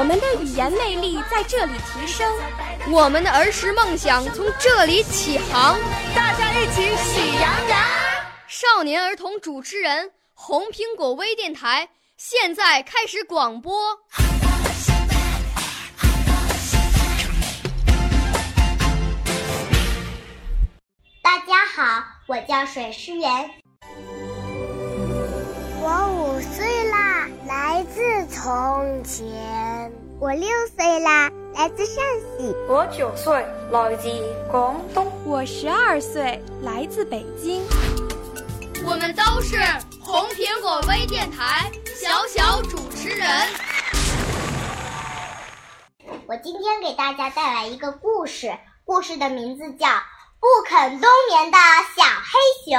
我们的语言魅力在这里提升，我们的儿时梦想从这里起航。大家一起喜羊羊。少年儿童主持人，红苹果微电台现在开始广播。大家好，我叫水诗媛。我五岁啦，来自从前。我六岁啦，来自陕西。我九岁，来自广东。我十二岁，来自北京。我们都是红苹果微电台小小主持人。我今天给大家带来一个故事，故事的名字叫《不肯冬眠的小黑熊》。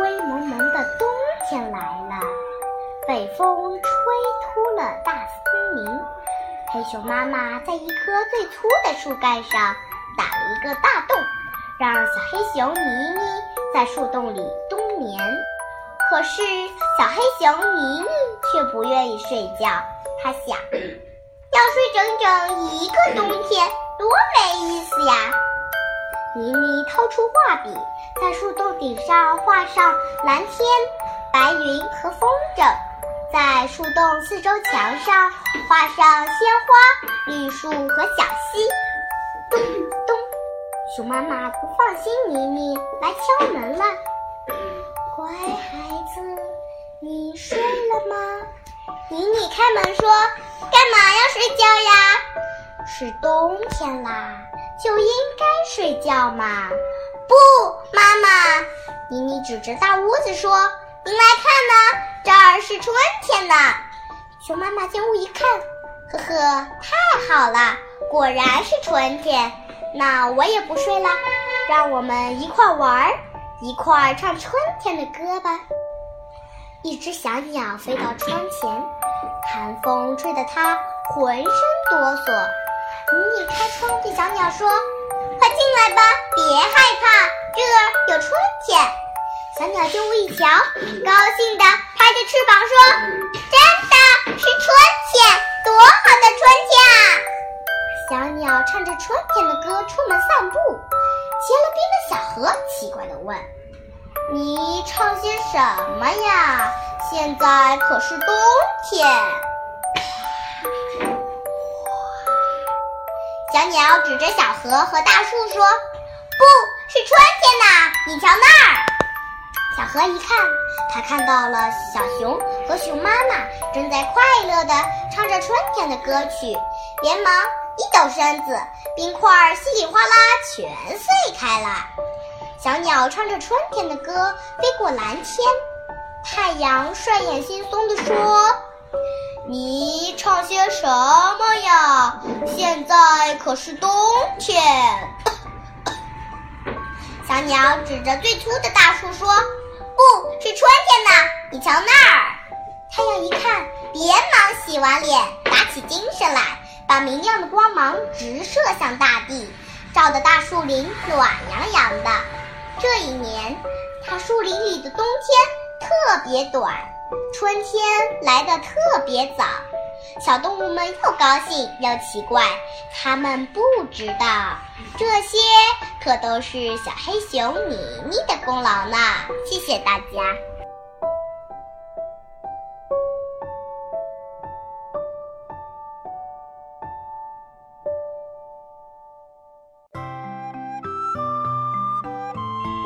灰蒙蒙的冬天来了，北风吹秃了大森林。黑熊妈妈在一棵最粗的树干上打了一个大洞，让小黑熊妮妮在树洞里冬眠。可是小黑熊妮妮却不愿意睡觉，她想，要睡整整一个冬天，多没意思呀！妮妮掏出画笔，在树洞顶上画上蓝天、白云和风筝，在树洞四周墙上画上鲜花、绿树和小溪。咚咚，熊妈妈不放心妮妮，来敲门了。乖孩子，你睡了吗？妮妮开门说：“干嘛要睡觉呀？是冬天啦。”就应该睡觉嘛！不，妈妈，妮妮指着大屋子说：“您来看呢，这儿是春天呢。”熊妈妈进屋一看，呵呵，太好了，果然是春天。那我也不睡了，让我们一块玩儿，一块唱春天的歌吧。一只小鸟飞到窗前，寒风吹得它浑身哆嗦。妮妮开窗对小鸟说：“快进来吧，别害怕，这儿有春天。”小鸟进屋一瞧，高兴的拍着翅膀说：“真的是春天，多好的春天啊！”小鸟唱着春天的歌出门散步，结了冰的小河奇怪的问：“你唱些什么呀？现在可是冬天。”小鸟指着小河和大树说：“不是春天呐，你瞧那儿。”小河一看，他看到了小熊和熊妈妈正在快乐地唱着春天的歌曲，连忙一抖身子，冰块稀里哗啦全碎开了。小鸟唱着春天的歌飞过蓝天，太阳睡眼惺忪地说。你唱些什么呀？现在可是冬天。小鸟指着最粗的大树说：“不是春天呢，你瞧那儿。”太阳一看，连忙洗完脸，打起精神来，把明亮的光芒直射向大地，照得大树林暖洋洋的。这一年，大树林里的冬天特别短。春天来得特别早，小动物们又高兴又奇怪。他们不知道，这些可都是小黑熊妮妮的功劳呢。谢谢大家。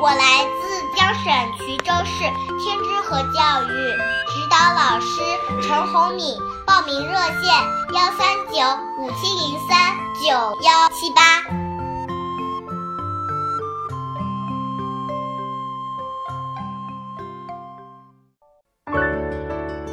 我来自江省衢州市天之河教育，指导老师陈红敏，报名热线幺三九五七零三九幺七八。